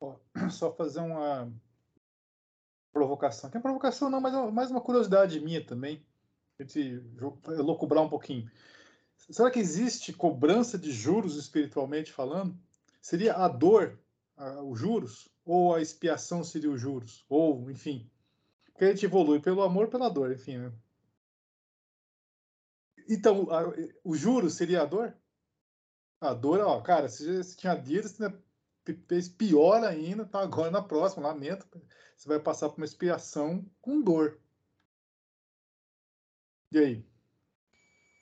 só fazer uma provocação. Que é provocação não, mas é mais uma curiosidade minha também. A gente locubrar um pouquinho. Será que existe cobrança de juros espiritualmente falando? Seria a dor, a, os juros? Ou a expiação seria os juros? Ou, enfim. Porque a gente evolui pelo amor pela dor, enfim. Né? Então, a, o juros seria a dor? A dor, ó, cara, se, se tinha dívidas, né, fez pior ainda, tá agora na próxima, lamento. Você vai passar por uma expiação com dor. E aí?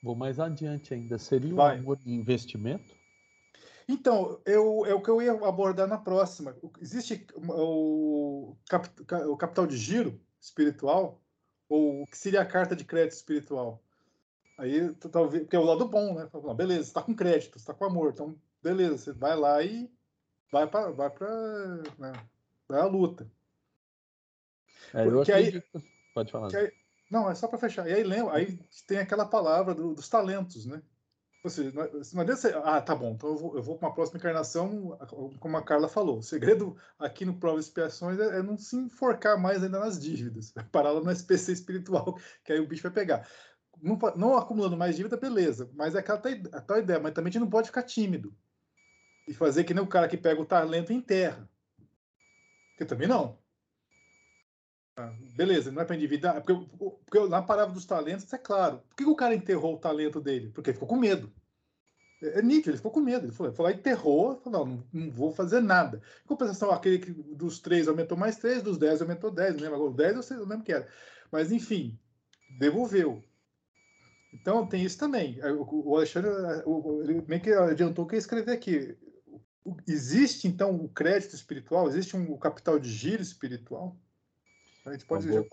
Vou mais adiante ainda. Seria um amor de investimento? Então, eu, é o que eu ia abordar na próxima. Existe o, o capital de giro espiritual, ou o que seria a carta de crédito espiritual? Aí, talvez, porque é o lado bom, né? Beleza, você está com crédito, você está com amor, então, beleza, você vai lá e vai para vai para né, vai à luta. É, eu acredito. Aí, Pode falar. Aí, não, é só para fechar. E aí lembra, aí tem aquela palavra do, dos talentos, né? Ou seja, não, não adianta você, ah, tá bom, então eu vou, eu vou para uma próxima encarnação, como a Carla falou. O segredo aqui no Prova Expiações é, é, não se enforcar mais ainda nas dívidas, parar lá no SPC espiritual, que aí o bicho vai pegar. Não, não acumulando mais dívida, beleza, mas é aquela tal ideia, mas também a gente não pode ficar tímido e fazer que nem o cara que pega o talento em terra. Que também não. Ah, beleza, não é para endividar. Porque, porque na palavra dos talentos, é claro. Por que o cara enterrou o talento dele? Porque ele ficou com medo. É, é nítido, ele ficou com medo. Ele falou, falou enterrou, falou, não, não vou fazer nada. Em compensação, aquele que dos três aumentou mais três, dos dez aumentou dez, não lembro agora, o dez eu, sei, eu lembro que era. Mas, enfim, devolveu. Então, tem isso também. O Alexandre, ele meio que adiantou que ia escrever aqui existe então o crédito espiritual? Existe um capital de giro espiritual? A gente pode. Já...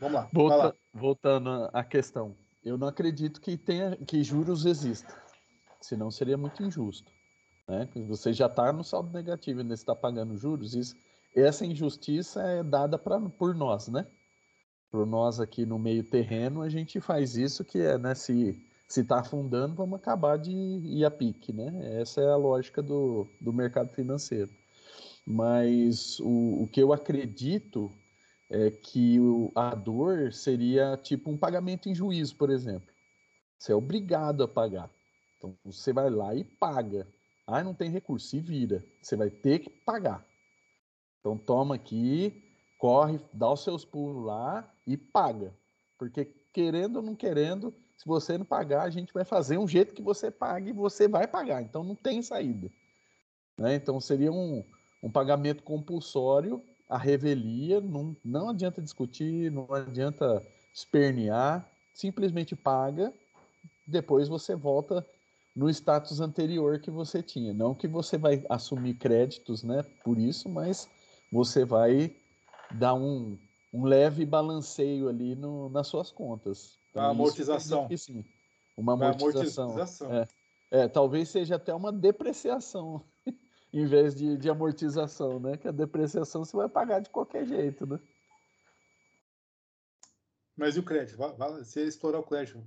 Vamos lá, Volta, lá. Voltando à questão, eu não acredito que tenha que juros existam, senão seria muito injusto. Né? Você já está no saldo negativo e ainda está pagando juros. Isso, essa injustiça é dada pra, por nós, né? Por nós aqui no meio terreno, a gente faz isso que é, né? Se se está afundando, vamos acabar de ir a pique, né? Essa é a lógica do, do mercado financeiro. Mas o, o que eu acredito é que o, a dor seria tipo um pagamento em juízo, por exemplo. Você é obrigado a pagar. Então você vai lá e paga. Ah, não tem recurso, se vira. Você vai ter que pagar. Então toma aqui, corre, dá os seus pulos lá e paga. Porque querendo ou não querendo, se você não pagar, a gente vai fazer um jeito que você pague e você vai pagar. Então não tem saída. Né? Então seria um, um pagamento compulsório, a revelia, não, não adianta discutir, não adianta espernear, simplesmente paga, depois você volta no status anterior que você tinha. Não que você vai assumir créditos né, por isso, mas você vai dar um, um leve balanceio ali no, nas suas contas. Então, a amortização. sim. Uma amortização. amortização. É. é. talvez seja até uma depreciação em vez de, de amortização, né? Que a depreciação você vai pagar de qualquer jeito, né? Mas e o crédito? Você explorar o crédito.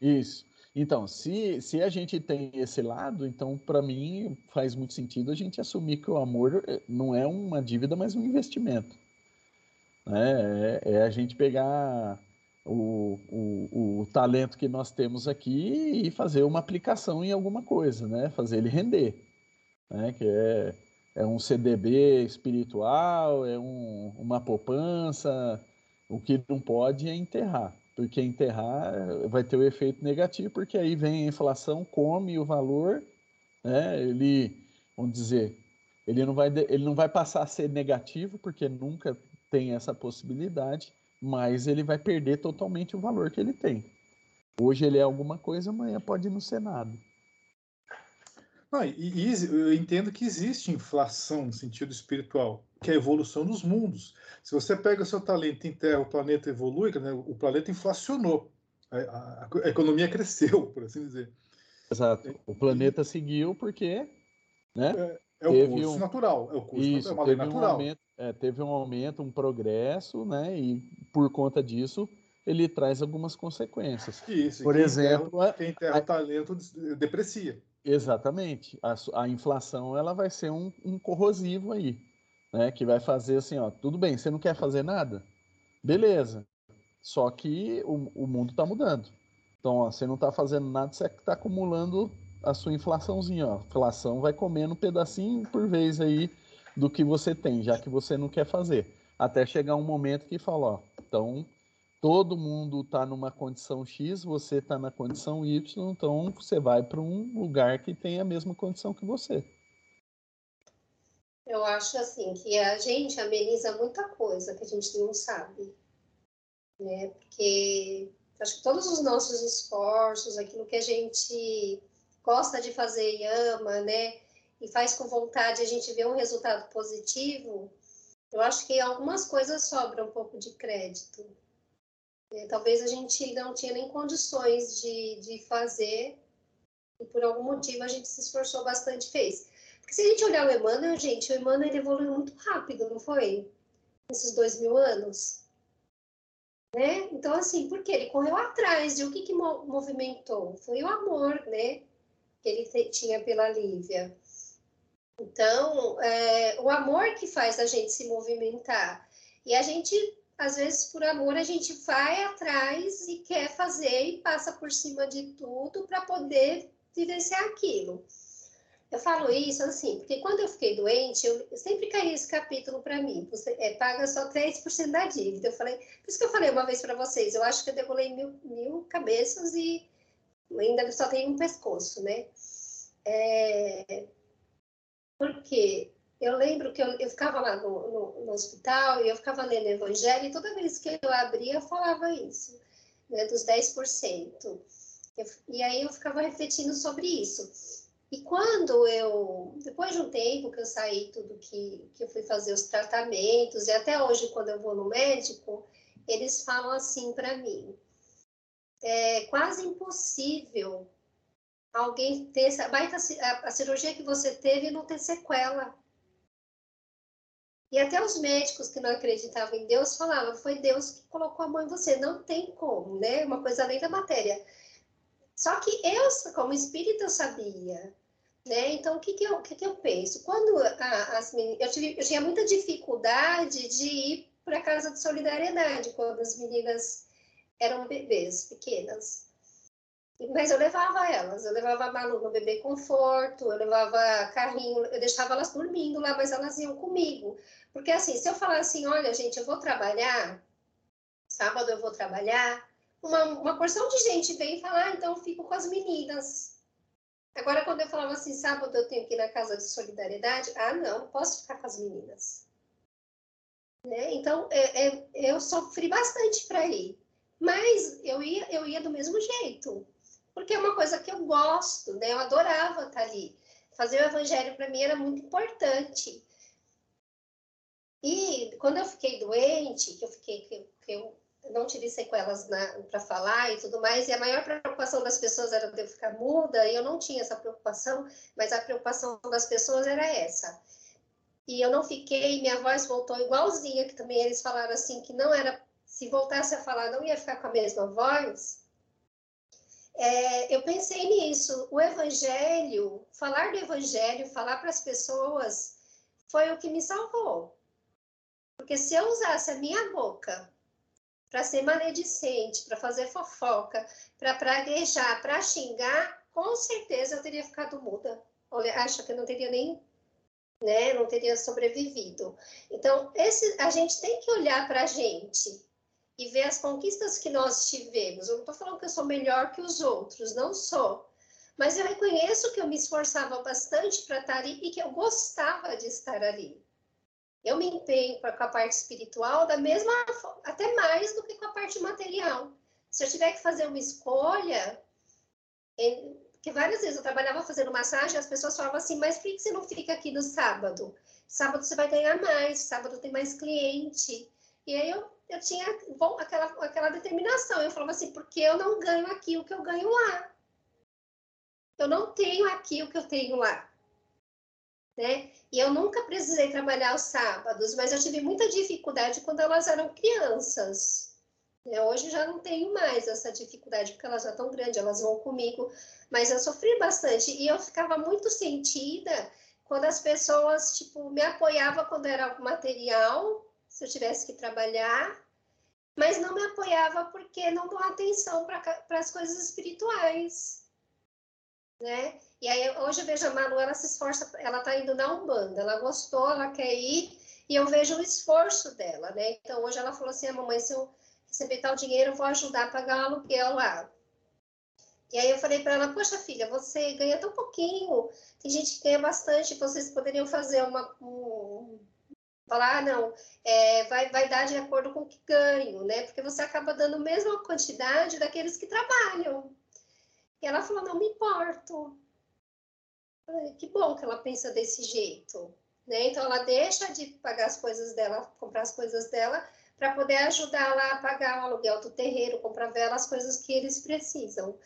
Isso. Então, se, se a gente tem esse lado, então, para mim, faz muito sentido a gente assumir que o amor eh, não é uma dívida, mas um investimento. Né? É, é a gente pegar o, o, o, talento que nós temos aqui e fazer uma aplicação em alguma coisa, né? Fazer ele render, né? Que é, é um CDB espiritual, é um, uma poupança. O que não pode é enterrar, porque enterrar vai ter o efeito negativo, porque aí vem a inflação, come o valor, né? Ele, vamos dizer, ele não vai, ele não vai passar a ser negativo, porque nunca tem essa possibilidade mas ele vai perder totalmente o valor que ele tem. Hoje ele é alguma coisa, amanhã pode não ser nada. Não, e, e, eu entendo que existe inflação no sentido espiritual, que é a evolução dos mundos. Se você pega o seu talento em terra, o planeta evolui, né, o planeta inflacionou. A, a, a, economia cresceu, por assim dizer. Exato. O planeta e, seguiu porque. Né, é, é o curso um... natural. É o curso Isso, natural, é uma natural. Um aumento, é, teve um aumento, um progresso, né? E por conta disso ele traz algumas consequências. Isso, por exemplo, quem enterra a, talento deprecia. Exatamente. A, a, inflação ela vai ser um, um corrosivo aí. né, que vai fazer assim, ó, tudo bem, você não quer fazer nada? Beleza. Só que o, o mundo está mudando. Então, ó, você não está fazendo nada, você está acumulando a sua inflaçãozinha. Ó. A inflação vai comendo um pedacinho por vez aí do que você tem, já que você não quer fazer. Até chegar um momento que fala, ó, então todo mundo está numa condição X, você está na condição Y, então você vai para um lugar que tem a mesma condição que você. Eu acho assim que a gente ameniza muita coisa que a gente não sabe, né? Porque acho que todos os nossos esforços, aquilo que a gente gosta de fazer e ama, né? E faz com vontade, a gente vê um resultado positivo. Eu acho que algumas coisas sobram um pouco de crédito. É, talvez a gente não tinha nem condições de, de fazer e por algum motivo a gente se esforçou bastante fez. Porque se a gente olhar o Emmanuel, gente, o Emmanuel evoluiu muito rápido, não foi? Nesses dois mil anos. Né? Então, assim, porque ele correu atrás de o que, que movimentou? Foi o amor, né? Que ele tinha pela Lívia. Então, é, o amor que faz a gente se movimentar. E a gente às vezes por amor a gente vai atrás e quer fazer e passa por cima de tudo para poder vivenciar aquilo. Eu falo isso assim, porque quando eu fiquei doente, eu, sempre caí esse capítulo para mim. Você é, paga só 3% da dívida. Eu falei, por isso que eu falei uma vez para vocês, eu acho que eu degolei mil, mil cabeças e ainda só tenho um pescoço, né? É, porque eu lembro que eu, eu ficava lá no, no, no, hospital e eu ficava lendo Evangelho e toda vez que eu abria, eu falava isso, né, dos 10%. Eu, e aí eu ficava refletindo sobre isso. E quando eu, depois de um tempo que eu saí tudo que, que eu fui fazer os tratamentos, e até hoje quando eu vou no médico, eles falam assim para mim, é quase impossível alguém ter essa a, a cirurgia que você teve não ter sequela. E até os médicos que não acreditavam em Deus falavam, foi Deus que colocou a mão em você, não tem como, né? Uma coisa além da matéria. Só que eu, como espírita, eu sabia, né? Então, o que que eu, o que que eu penso? Quando as meninas, eu, tive, eu tinha muita dificuldade de ir para a casa de solidariedade, quando as meninas eram bebês pequenas. Mas eu levava elas, eu levava a Malu no bebê conforto, eu levava carrinho, eu deixava elas dormindo lá, mas elas iam comigo. Porque assim, se eu falar assim, olha, gente, eu vou trabalhar, sábado eu vou trabalhar, uma, uma porção de gente vem e fala, ah, então eu fico com as meninas. Agora, quando eu falava assim, sábado eu tenho que ir na casa de solidariedade, ah, não, posso ficar com as meninas. Né? Então, é, é, eu sofri bastante para ir. Mas eu ia, eu ia do mesmo jeito porque é uma coisa que eu gosto, né? Eu adorava estar ali. Fazer o evangelho para mim era muito importante. E quando eu fiquei doente, que eu fiquei que, que eu não tive sequelas para falar e tudo mais, e a maior preocupação das pessoas era eu ficar muda, e eu não tinha essa preocupação, mas a preocupação das pessoas era essa. E eu não fiquei, minha voz voltou igualzinha, que também eles falaram assim, que não era, se voltasse a falar, não ia ficar com a mesma voz, é, eu pensei nisso. O evangelho, falar do evangelho, falar para as pessoas, foi o que me salvou. Porque se eu usasse a minha boca para ser maledicente, para fazer fofoca, para praguejar, para xingar, com certeza eu teria ficado muda. Olha, acho que eu não teria nem, né, não teria sobrevivido. Então, esse, a gente tem que olhar para a gente e ver as conquistas que nós tivemos. Eu não estou falando que eu sou melhor que os outros, não sou. Mas eu reconheço que eu me esforçava bastante para estar ali e que eu gostava de estar ali. Eu me empenho com a parte espiritual da mesma até mais do que com a parte material. Se eu tiver que fazer uma escolha, porque várias vezes eu trabalhava fazendo massagem, as pessoas falavam assim, mas por que você não fica aqui no sábado? Sábado você vai ganhar mais, sábado tem mais cliente. E aí eu eu tinha bom, aquela, aquela determinação. Eu falava assim, porque eu não ganho aqui o que eu ganho lá. Eu não tenho aqui o que eu tenho lá. Né? E eu nunca precisei trabalhar os sábados, mas eu tive muita dificuldade quando elas eram crianças. Né? Hoje já não tenho mais essa dificuldade, porque elas já estão grandes, elas vão comigo, mas eu sofri bastante e eu ficava muito sentida quando as pessoas, tipo, me apoiavam quando era algo material, se eu tivesse que trabalhar, mas não me apoiava porque não dão atenção para as coisas espirituais, né? E aí hoje eu vejo a Manu, ela se esforça, ela está indo na Umbanda, ela gostou, ela quer ir, e eu vejo o esforço dela, né? Então hoje ela falou assim, ah, mamãe, se eu receber tal dinheiro, eu vou ajudar a pagar o aluguel lá. E aí eu falei para ela, poxa filha, você ganha tão pouquinho, tem gente que ganha bastante, vocês poderiam fazer uma, um, falar, ah, não, é, vai, vai dar de acordo com o que ganho, né? Porque você acaba dando a mesma quantidade daqueles que trabalham. E ela falou, não me importo. Falei, que bom que ela pensa desse jeito, né? Então ela deixa de pagar as coisas dela, comprar as coisas dela, para poder ajudar lá a pagar o aluguel do terreiro, comprar vela, as coisas que eles precisam.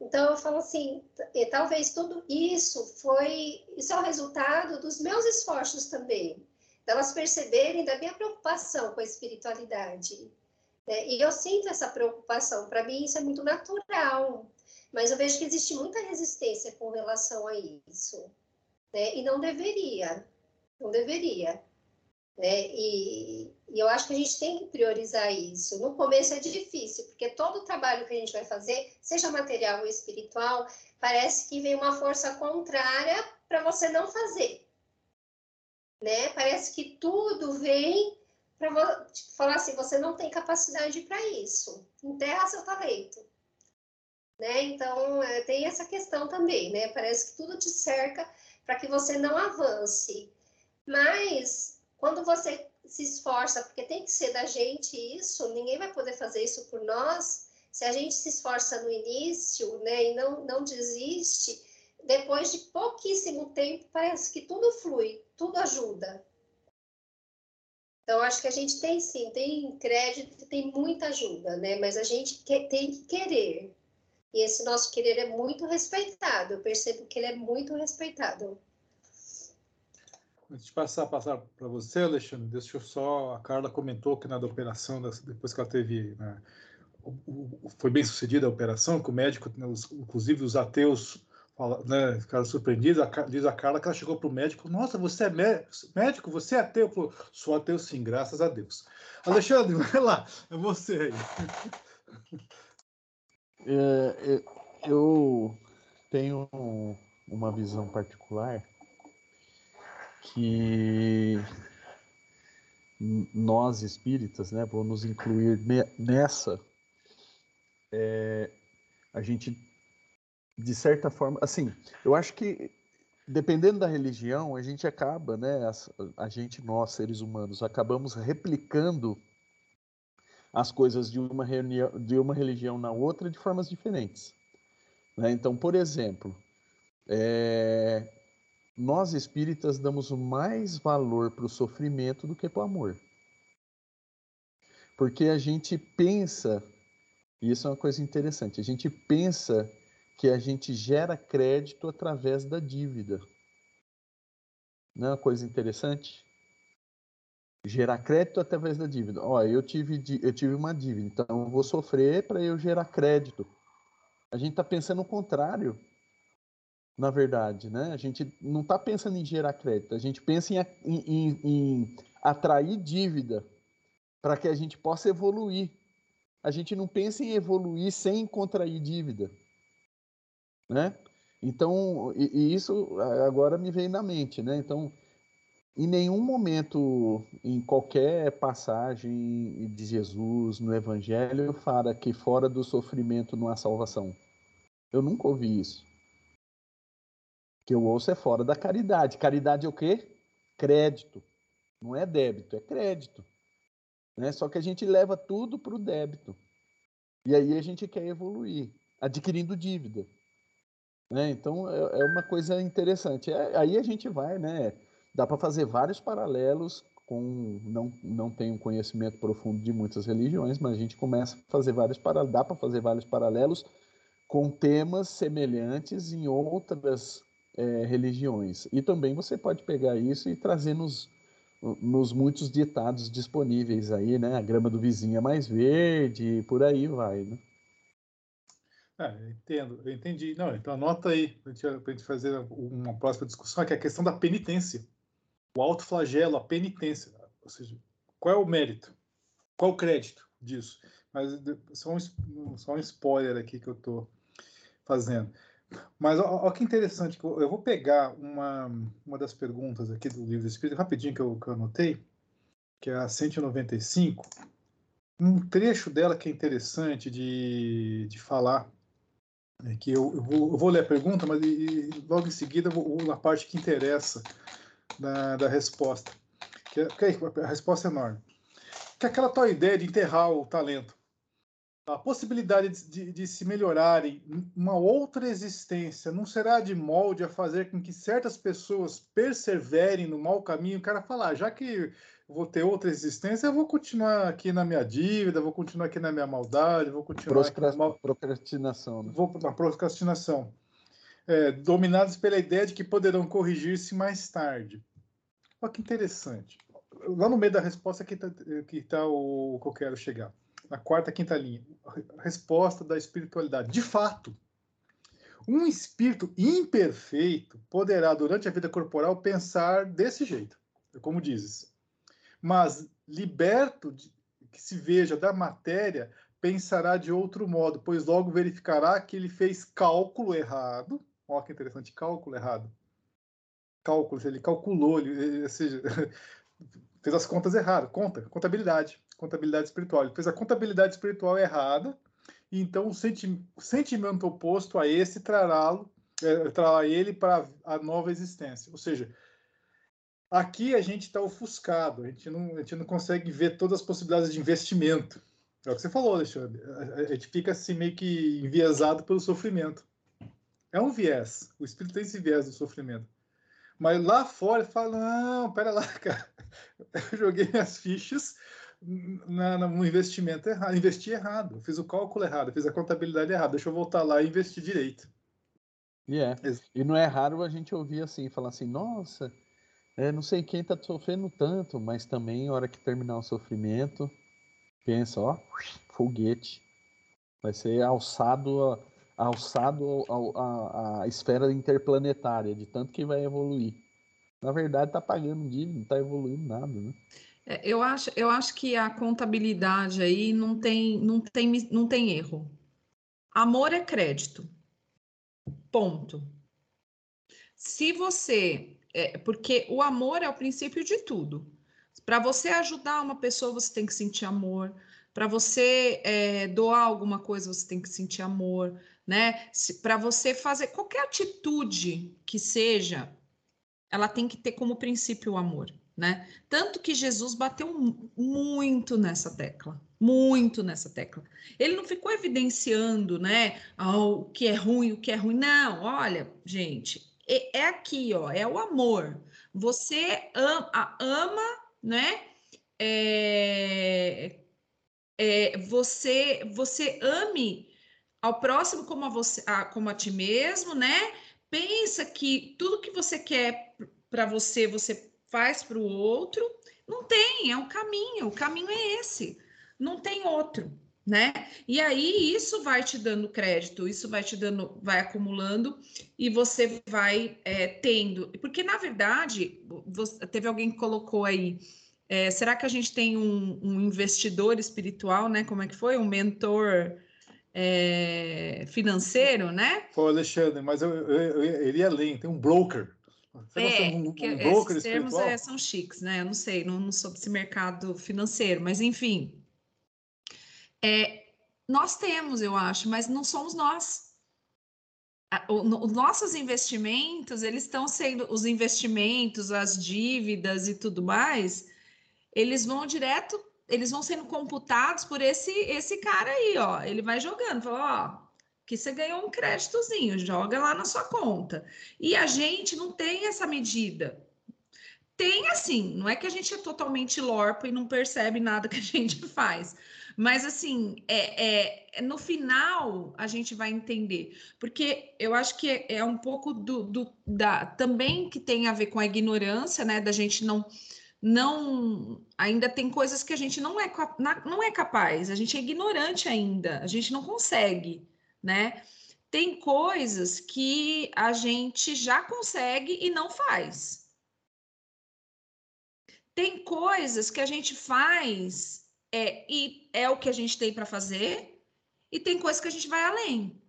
Então eu falo assim, talvez tudo isso foi, isso é o resultado dos meus esforços também, delas perceberem da minha preocupação com a espiritualidade. Né? E eu sinto essa preocupação, para mim isso é muito natural, mas eu vejo que existe muita resistência com relação a isso, né? E não deveria, não deveria. Né? E, e, eu acho que a gente tem que priorizar isso. No começo é difícil, porque todo o trabalho que a gente vai fazer, seja material ou espiritual, parece que vem uma força contrária para você não fazer né? Parece que tudo vem para tipo, falar assim, você não tem capacidade para isso, enterra seu talento. Né? Então, é, tem essa questão também, né? Parece que tudo te cerca para que você não avance. Mas, quando você se esforça, porque tem que ser da gente isso, ninguém vai poder fazer isso por nós. Se a gente se esforça no início, né, e não, não desiste, depois de pouquíssimo tempo, parece que tudo flui, tudo ajuda. Então, acho que a gente tem sim, tem crédito, tem muita ajuda, né? Mas a gente que, tem que querer. E esse nosso querer é muito respeitado. Eu percebo que ele é muito respeitado. Antes de passar, passar para você, Alexandre, deixa eu só. A Carla comentou que na da operação, depois que ela teve. Né, foi bem sucedida a operação, que o médico, né, inclusive os ateus fala, né, ficaram surpreendidos. Diz a Carla que ela chegou para o médico: Nossa, você é médico? Você é ateu? Falou, Sou ateu sim, graças a Deus. Alexandre, vai lá, é você aí. É, é, eu tenho uma visão particular que nós espíritas, né, vou nos incluir nessa, é, a gente de certa forma, assim, eu acho que dependendo da religião, a gente acaba, né, a, a gente, nós, seres humanos, acabamos replicando as coisas de uma, de uma religião na outra de formas diferentes. Né? Então, por exemplo, é, nós espíritas damos mais valor para o sofrimento do que para o amor. Porque a gente pensa, e isso é uma coisa interessante, a gente pensa que a gente gera crédito através da dívida. Não é uma coisa interessante? Gerar crédito através da dívida. Ó, eu tive, eu tive uma dívida, então eu vou sofrer para eu gerar crédito. A gente está pensando o contrário, na verdade, né? A gente não está pensando em gerar crédito, a gente pensa em, em, em atrair dívida para que a gente possa evoluir. A gente não pensa em evoluir sem contrair dívida né? Então, e, e isso agora me vem na mente, né? Então, em nenhum momento, em qualquer passagem de Jesus no Evangelho, fala que fora do sofrimento não há salvação. Eu nunca ouvi isso. O que eu ouço é fora da caridade. Caridade é o quê? Crédito. Não é débito, é crédito. Né? Só que a gente leva tudo para o débito. E aí a gente quer evoluir, adquirindo dívida. Né? Então é, é, uma coisa interessante. É, aí a gente vai, né? Dá para fazer vários paralelos com não não tenho conhecimento profundo de muitas religiões, mas a gente começa a fazer vários paralelos, dá para fazer vários paralelos com temas semelhantes em outras é, religiões. E também você pode pegar isso e trazer nos, nos muitos ditados disponíveis aí, né? A grama do vizinho é mais verde, por aí vai, né? É, eu entendo, eu entendi. Não, então anota aí para a gente fazer uma próxima discussão, que é a questão da penitência. O autoflagelo, a penitência. Ou seja, qual é o mérito? Qual o crédito disso? Mas só um, só um spoiler aqui que eu estou fazendo. Mas olha que interessante, eu vou pegar uma, uma das perguntas aqui do livro Espírito, rapidinho que eu, que eu anotei, que é a 195, um trecho dela que é interessante de, de falar, é que eu, eu, vou, eu, vou, ler a pergunta, mas e, logo em seguida eu vou, na parte que interessa da, da resposta, que, é, que a resposta é enorme. Que é aquela tal ideia de enterrar o talento a possibilidade de, de, de, se melhorarem uma outra existência não será de molde a fazer com que certas pessoas perseverem no mau caminho. O cara falar, ah, já que vou ter outra existência, eu vou continuar aqui na minha dívida, vou continuar aqui na minha maldade, vou continuar Procrast... mal... procrastinação. Né? Vou na procrastinação. É, dominados pela ideia de que poderão corrigir-se mais tarde. Olha que interessante. Lá no meio da resposta que está tá o que eu quero chegar na quarta, quinta linha, resposta da espiritualidade. De fato, um espírito imperfeito poderá, durante a vida corporal, pensar desse jeito, como dizes. Mas, liberto de, que se veja da matéria, pensará de outro modo, pois logo verificará que ele fez cálculo errado. Olha que interessante, cálculo errado. Cálculo, ele calculou, ele, ou seja, fez as contas erradas, conta, contabilidade contabilidade espiritual. Ele fez a contabilidade espiritual errada, e então o, senti sentimento oposto a esse trará, é, trará ele para a nova existência. Ou seja, aqui a gente está ofuscado, a gente, não, a gente não consegue ver todas as possibilidades de investimento. É o que você falou, Alexandre. A, gente fica assim meio que enviesado pelo sofrimento. É um viés. O espírito tem esse viés do sofrimento. Mas lá fora fala, não, pera lá, cara. Eu joguei minhas fichas na, no investimento errado, investi errado, fiz o cálculo errado, fiz a contabilidade errada, deixa eu voltar lá e investir direito. E é. E não é raro a gente ouvir assim, falar assim, nossa, é, não sei quem está sofrendo tanto, mas também, na hora que terminar o sofrimento, pensa, ó, foguete. Vai ser alçado, alçado a esfera interplanetária, de tanto que vai evoluir. Na verdade, tá pagando dívida, não tá evoluindo nada, né? É, eu acho, eu acho que a contabilidade aí não tem, não tem, não tem erro. Amor é crédito. Ponto. Se você. É, porque o amor é o princípio de tudo. Para você ajudar uma pessoa, você tem que sentir amor. Para você é, doar alguma coisa, você tem que sentir amor, né? Para você fazer qualquer atitude que seja, ela tem que ter como princípio o amor né? Tanto que Jesus bateu muito nessa tecla, muito nessa tecla. Ele não ficou evidenciando, né, oh, o que é ruim, o que é ruim. Não, olha, gente, é, é aqui, ó, é o amor. Você ama, ama né? É, é, você, você ame ao próximo como a você, a, como a ti mesmo, né? Pensa que tudo que você quer para você, você faz para o outro. Não tem, é um caminho, o caminho é esse, não tem outro, né? E aí isso vai te dando crédito, isso vai te dando, vai acumulando e você vai é, tendo. Porque, na verdade, você, teve alguém que colocou aí. É, será que a gente tem um, um, investidor espiritual, né? Como é que foi? Um mentor é, financeiro, né? Foi Alexandre, mas eu, eu, eu iria além, tem um broker. É, um, um esses termos é, são chiques, né? Eu não sei, não, não sobre esse mercado financeiro, mas enfim. É, nós temos, eu acho, mas não somos nós. Os nossos investimentos, eles estão sendo, os investimentos, as dívidas e tudo mais, eles vão direto, eles vão sendo computados por esse esse cara aí, ó. Ele vai jogando, fala, ó, que você ganhou um créditozinho, joga lá na sua conta. E a gente não tem essa medida. Tem assim, não é que a gente é totalmente lorpo e não percebe nada que a gente faz. Mas assim, é, é, no final a gente vai entender. Porque eu acho que é, é um pouco do, do, da também que tem a ver com a ignorância, né? Da gente não não ainda tem coisas que a gente não é não é capaz, a gente é ignorante ainda, a gente não consegue né? Tem coisas que a gente já consegue e não faz. Tem coisas que a gente faz é, e é o que a gente tem para fazer, e tem coisas que a gente vai além,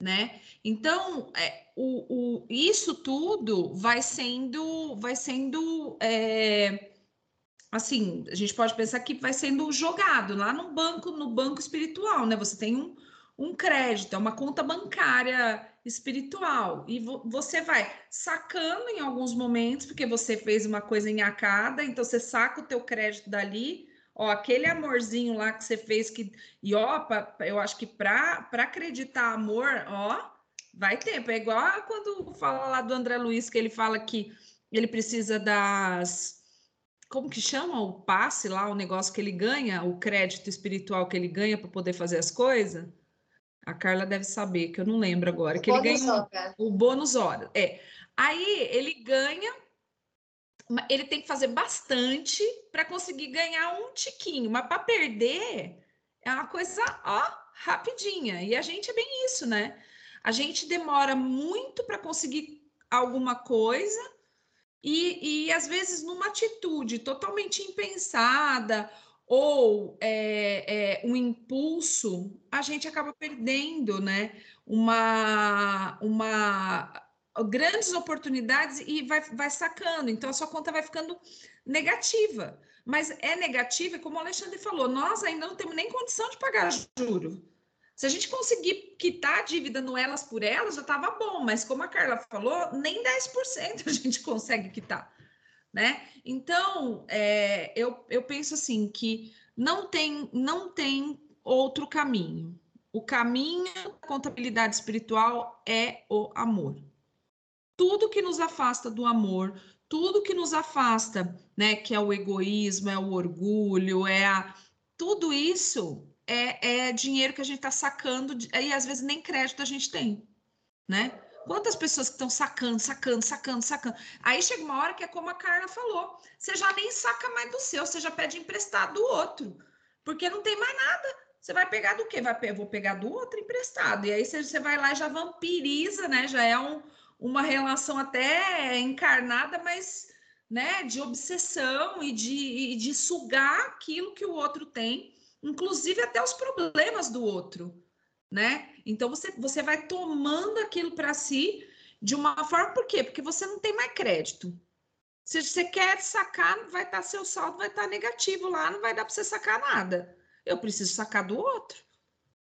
né? Então, é, o, o, isso tudo vai sendo, vai sendo é, assim, a gente pode pensar que vai sendo jogado lá no banco, no banco espiritual, né? Você tem um, um crédito, é uma conta bancária espiritual. E vo você vai sacando em alguns momentos, porque você fez uma coisa em acada, então você saca o teu crédito dali, ó, aquele amorzinho lá que você fez que e ó, pra, eu acho que para acreditar amor, ó, vai tempo. É igual quando fala lá do André Luiz que ele fala que ele precisa das como que chama o passe lá, o negócio que ele ganha, o crédito espiritual que ele ganha para poder fazer as coisas? A Carla deve saber, que eu não lembro agora. O que ele ganha um, o bônus hora. É. Aí ele ganha, ele tem que fazer bastante para conseguir ganhar um tiquinho, mas para perder é uma coisa, ó, rapidinha. E a gente é bem isso, né? A gente demora muito para conseguir alguma coisa e, e às vezes numa atitude totalmente impensada ou é, é, um impulso, a gente acaba perdendo, né? Uma, uma grandes oportunidades e vai, vai sacando. Então a sua conta vai ficando negativa. Mas é negativa, como o Alexandre falou, nós ainda não temos nem condição de pagar juro. Se a gente conseguir quitar a dívida no elas por elas, já estava bom, mas como a Carla falou, nem 10% a gente consegue quitar né? Então, é, eu, eu penso assim que não tem, não tem outro caminho. O caminho da contabilidade espiritual é o amor. Tudo que nos afasta do amor, tudo que nos afasta, né, que é o egoísmo, é o orgulho, é a tudo isso é, é dinheiro que a gente está sacando e às vezes nem crédito a gente tem, né? Quantas pessoas que estão sacando, sacando, sacando, sacando. Aí chega uma hora que é como a Carla falou: você já nem saca mais do seu, você já pede emprestado do outro, porque não tem mais nada. Você vai pegar do quê? Vai, vou pegar do outro emprestado. E aí você, você vai lá e já vampiriza, né? Já é um, uma relação até encarnada, mas né, de obsessão e de, e de sugar aquilo que o outro tem, inclusive até os problemas do outro né? Então você, você vai tomando aquilo para si de uma forma, por quê? Porque você não tem mais crédito. Se você quer sacar, vai estar tá, seu saldo vai estar tá negativo lá, não vai dar para você sacar nada. Eu preciso sacar do outro,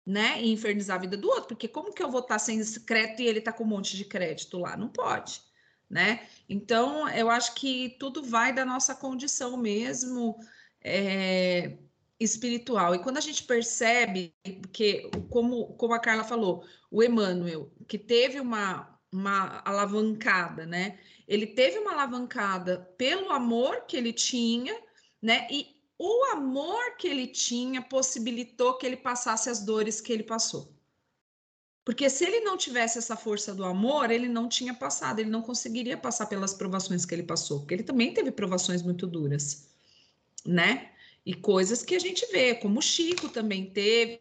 né? E infernizar a vida do outro, porque como que eu vou estar tá sem crédito e ele está com um monte de crédito lá? Não pode, né? Então, eu acho que tudo vai da nossa condição mesmo. É, espiritual. E quando a gente percebe que, como, como a Carla falou, o Emmanuel, que teve uma, uma alavancada, né? Ele teve uma alavancada pelo amor que ele tinha, né? E o amor que ele tinha possibilitou que ele passasse as dores que ele passou. Porque se ele não tivesse essa força do amor, ele não tinha passado, ele não conseguiria passar pelas provações que ele passou, porque ele também teve provações muito duras, né? E coisas que a gente vê, como o Chico também teve,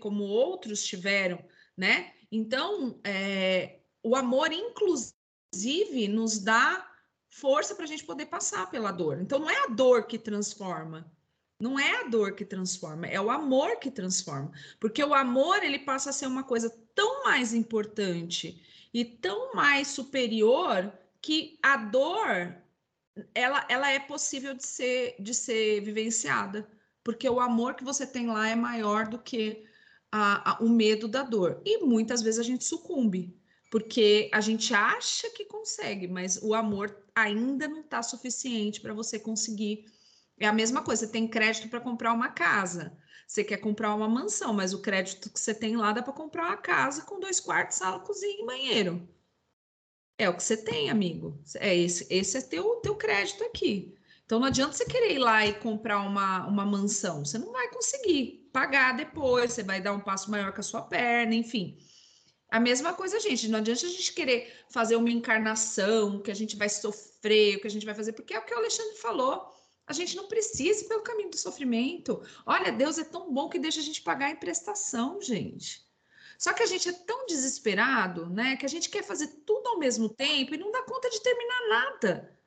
como outros tiveram, né? Então, é, o amor, inclusive, nos dá força para a gente poder passar pela dor. Então, não é a dor que transforma, não é a dor que transforma, é o amor que transforma. Porque o amor, ele passa a ser uma coisa tão mais importante e tão mais superior que a dor ela, ela é possível de ser, de ser vivenciada, porque o amor que você tem lá é maior do que a, a, o medo da dor. E muitas vezes a gente sucumbe, porque a gente acha que consegue, mas o amor ainda não está suficiente para você conseguir. É a mesma coisa, você tem crédito para comprar uma casa. Você quer comprar uma mansão, mas o crédito que você tem lá dá para comprar uma casa com dois quartos, sala, cozinha e banheiro. É o que você tem, amigo. É esse, esse é teu, teu crédito aqui. Então não adianta você querer ir lá e comprar uma, uma mansão. Você não vai conseguir pagar depois, você vai dar um passo maior com a sua perna, enfim. A mesma coisa, gente. Não adianta a gente querer fazer uma encarnação, que a gente vai sofrer, que a gente vai fazer, porque é o que o Alexandre falou. A gente não precisa ir pelo caminho do sofrimento. Olha, Deus é tão bom que deixa a gente pagar a emprestação, gente. Só que a gente é tão desesperado, né? Que a gente quer fazer tudo ao mesmo tempo e não dá conta de terminar nada.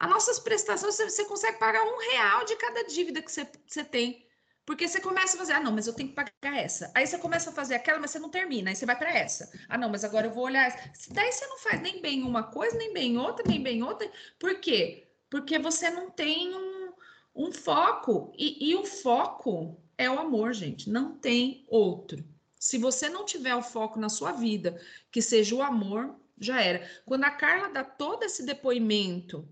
As nossas prestações, você, consegue pagar um real de cada dívida que você, você tem. Porque você começa a fazer, ah, não, mas eu tenho que pagar essa. Aí você começa a fazer aquela, mas você não termina. Aí você vai para essa. Ah, não, mas agora eu vou olhar essa. Daí você não faz nem bem uma coisa, nem bem outra, nem bem outra. Por quê? Porque você não tem um, um foco. E, e o foco é o amor, gente. Não tem outro. Se você não tiver o foco na sua vida, que seja o amor, já era. Quando a Carla dá todo esse depoimento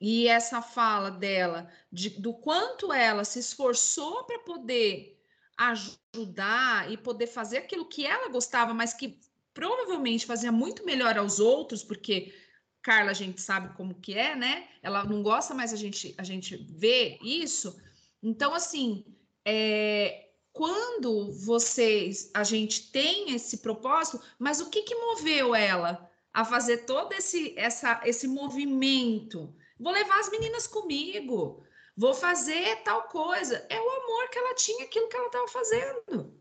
e essa fala dela de, do quanto ela se esforçou para poder ajudar e poder fazer aquilo que ela gostava, mas que provavelmente fazia muito melhor aos outros, porque Carla a gente sabe como que é, né? Ela não gosta, mas a gente a gente vê isso. Então assim, é, quando vocês a gente tem esse propósito, mas o que que moveu ela a fazer todo esse essa esse movimento? Vou levar as meninas comigo. Vou fazer tal coisa. É o amor que ela tinha, aquilo que ela estava fazendo.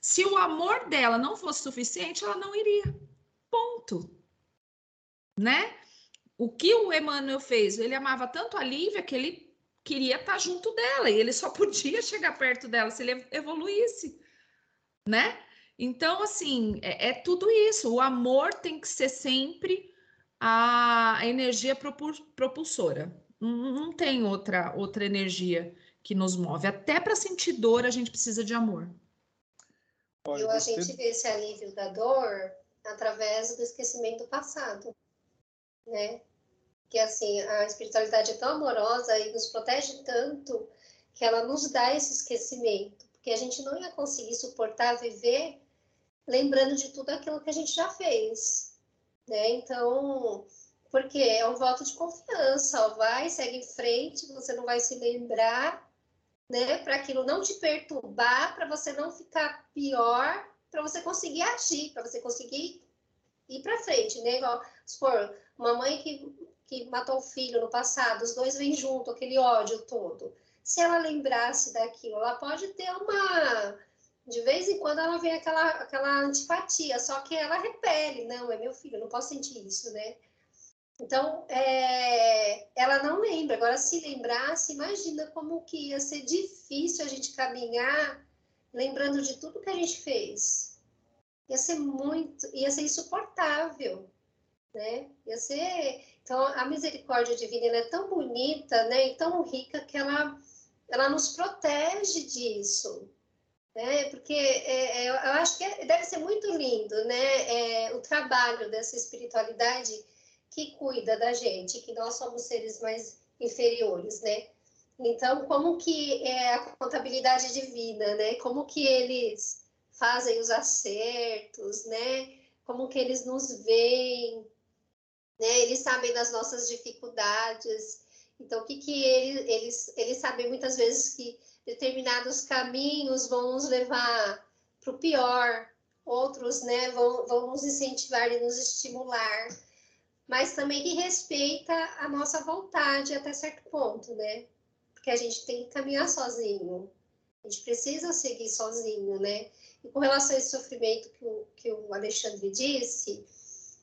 Se o amor dela não fosse suficiente, ela não iria. Ponto. Né? O que o Emmanuel fez? Ele amava tanto a Lívia que ele queria estar junto dela e ele só podia chegar perto dela se ele evoluísse, né? Então, assim, é, é tudo isso. O amor tem que ser sempre a energia propulsora. Não tem outra, outra energia que nos move. Até para sentir dor, a gente precisa de amor. E a gente vê esse alívio da dor através do esquecimento do passado, né? Que assim, a espiritualidade é tão amorosa e nos protege tanto que ela nos dá esse esquecimento, porque a gente não ia conseguir suportar viver lembrando de tudo aquilo que a gente já fez, né? Então, porque é um voto de confiança, vai, segue em frente, você não vai se lembrar, né? Para aquilo não te perturbar, para você não ficar pior, para você conseguir agir, para você conseguir ir para frente, né? Igual, supor, uma mãe que, que matou o filho no passado, os dois vêm junto, aquele ódio todo. Se ela lembrasse daquilo, ela pode ter uma de vez em quando ela vem aquela, aquela antipatia, só que ela repele, não, é meu filho, não posso sentir isso, né? Então, é, ela não lembra. Agora, se lembrasse, imagina como que ia ser difícil a gente caminhar lembrando de tudo que a gente fez. Ia ser muito, ia ser insuportável, né? Ia ser... Então, a misericórdia divina é tão bonita, né? E tão rica que ela, ela nos protege disso, né? Porque é, é, eu acho que é, deve ser muito lindo, né? É, o trabalho dessa espiritualidade que cuida da gente, que nós somos seres mais inferiores, né? Então, como que é a contabilidade divina, né? Como que eles fazem os acertos, né? Como que eles nos veem, né? Eles sabem das nossas dificuldades. Então, o que que eles, eles, eles sabem muitas vezes que determinados caminhos vão nos levar para o pior, outros né, vão, vão nos incentivar e nos estimular, mas também que respeita a nossa vontade até certo ponto, né? Porque a gente tem que caminhar sozinho, a gente precisa seguir sozinho, né? E com relação a esse sofrimento que o, que o Alexandre disse,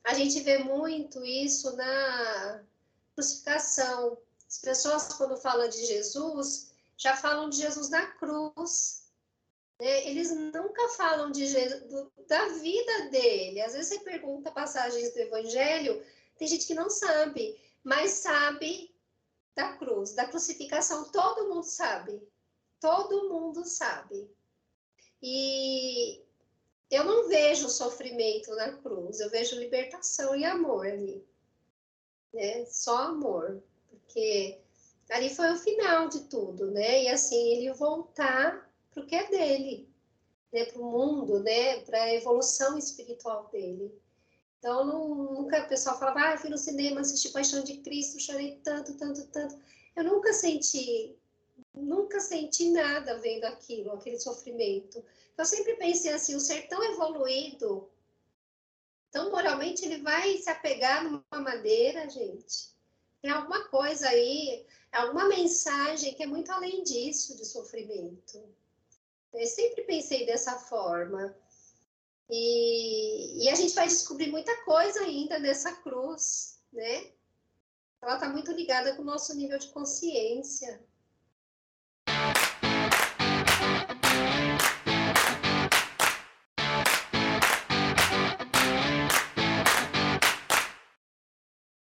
a gente vê muito isso na crucificação. As pessoas, quando falam de Jesus, já falam de Jesus na cruz. Né? Eles nunca falam de Jesus, da vida dele. Às vezes você pergunta passagens do Evangelho, tem gente que não sabe, mas sabe da cruz, da crucificação, todo mundo sabe. Todo mundo sabe. E eu não vejo sofrimento na cruz, eu vejo libertação e amor ali. Né? Só amor. Porque ali foi o final de tudo, né? E assim, ele voltar para o que é dele, né? Para o mundo, né? Para a evolução espiritual dele. Então, nunca o pessoal falava, ah, fui no cinema, assisti Paixão de Cristo, chorei tanto, tanto, tanto. Eu nunca senti, nunca senti nada vendo aquilo, aquele sofrimento. Eu sempre pensei assim, o ser tão evoluído, tão moralmente, ele vai se apegar numa madeira, gente. Tem alguma coisa aí, alguma mensagem que é muito além disso, de sofrimento. Eu sempre pensei dessa forma. E, e a gente vai descobrir muita coisa ainda nessa cruz, né? Ela está muito ligada com o nosso nível de consciência.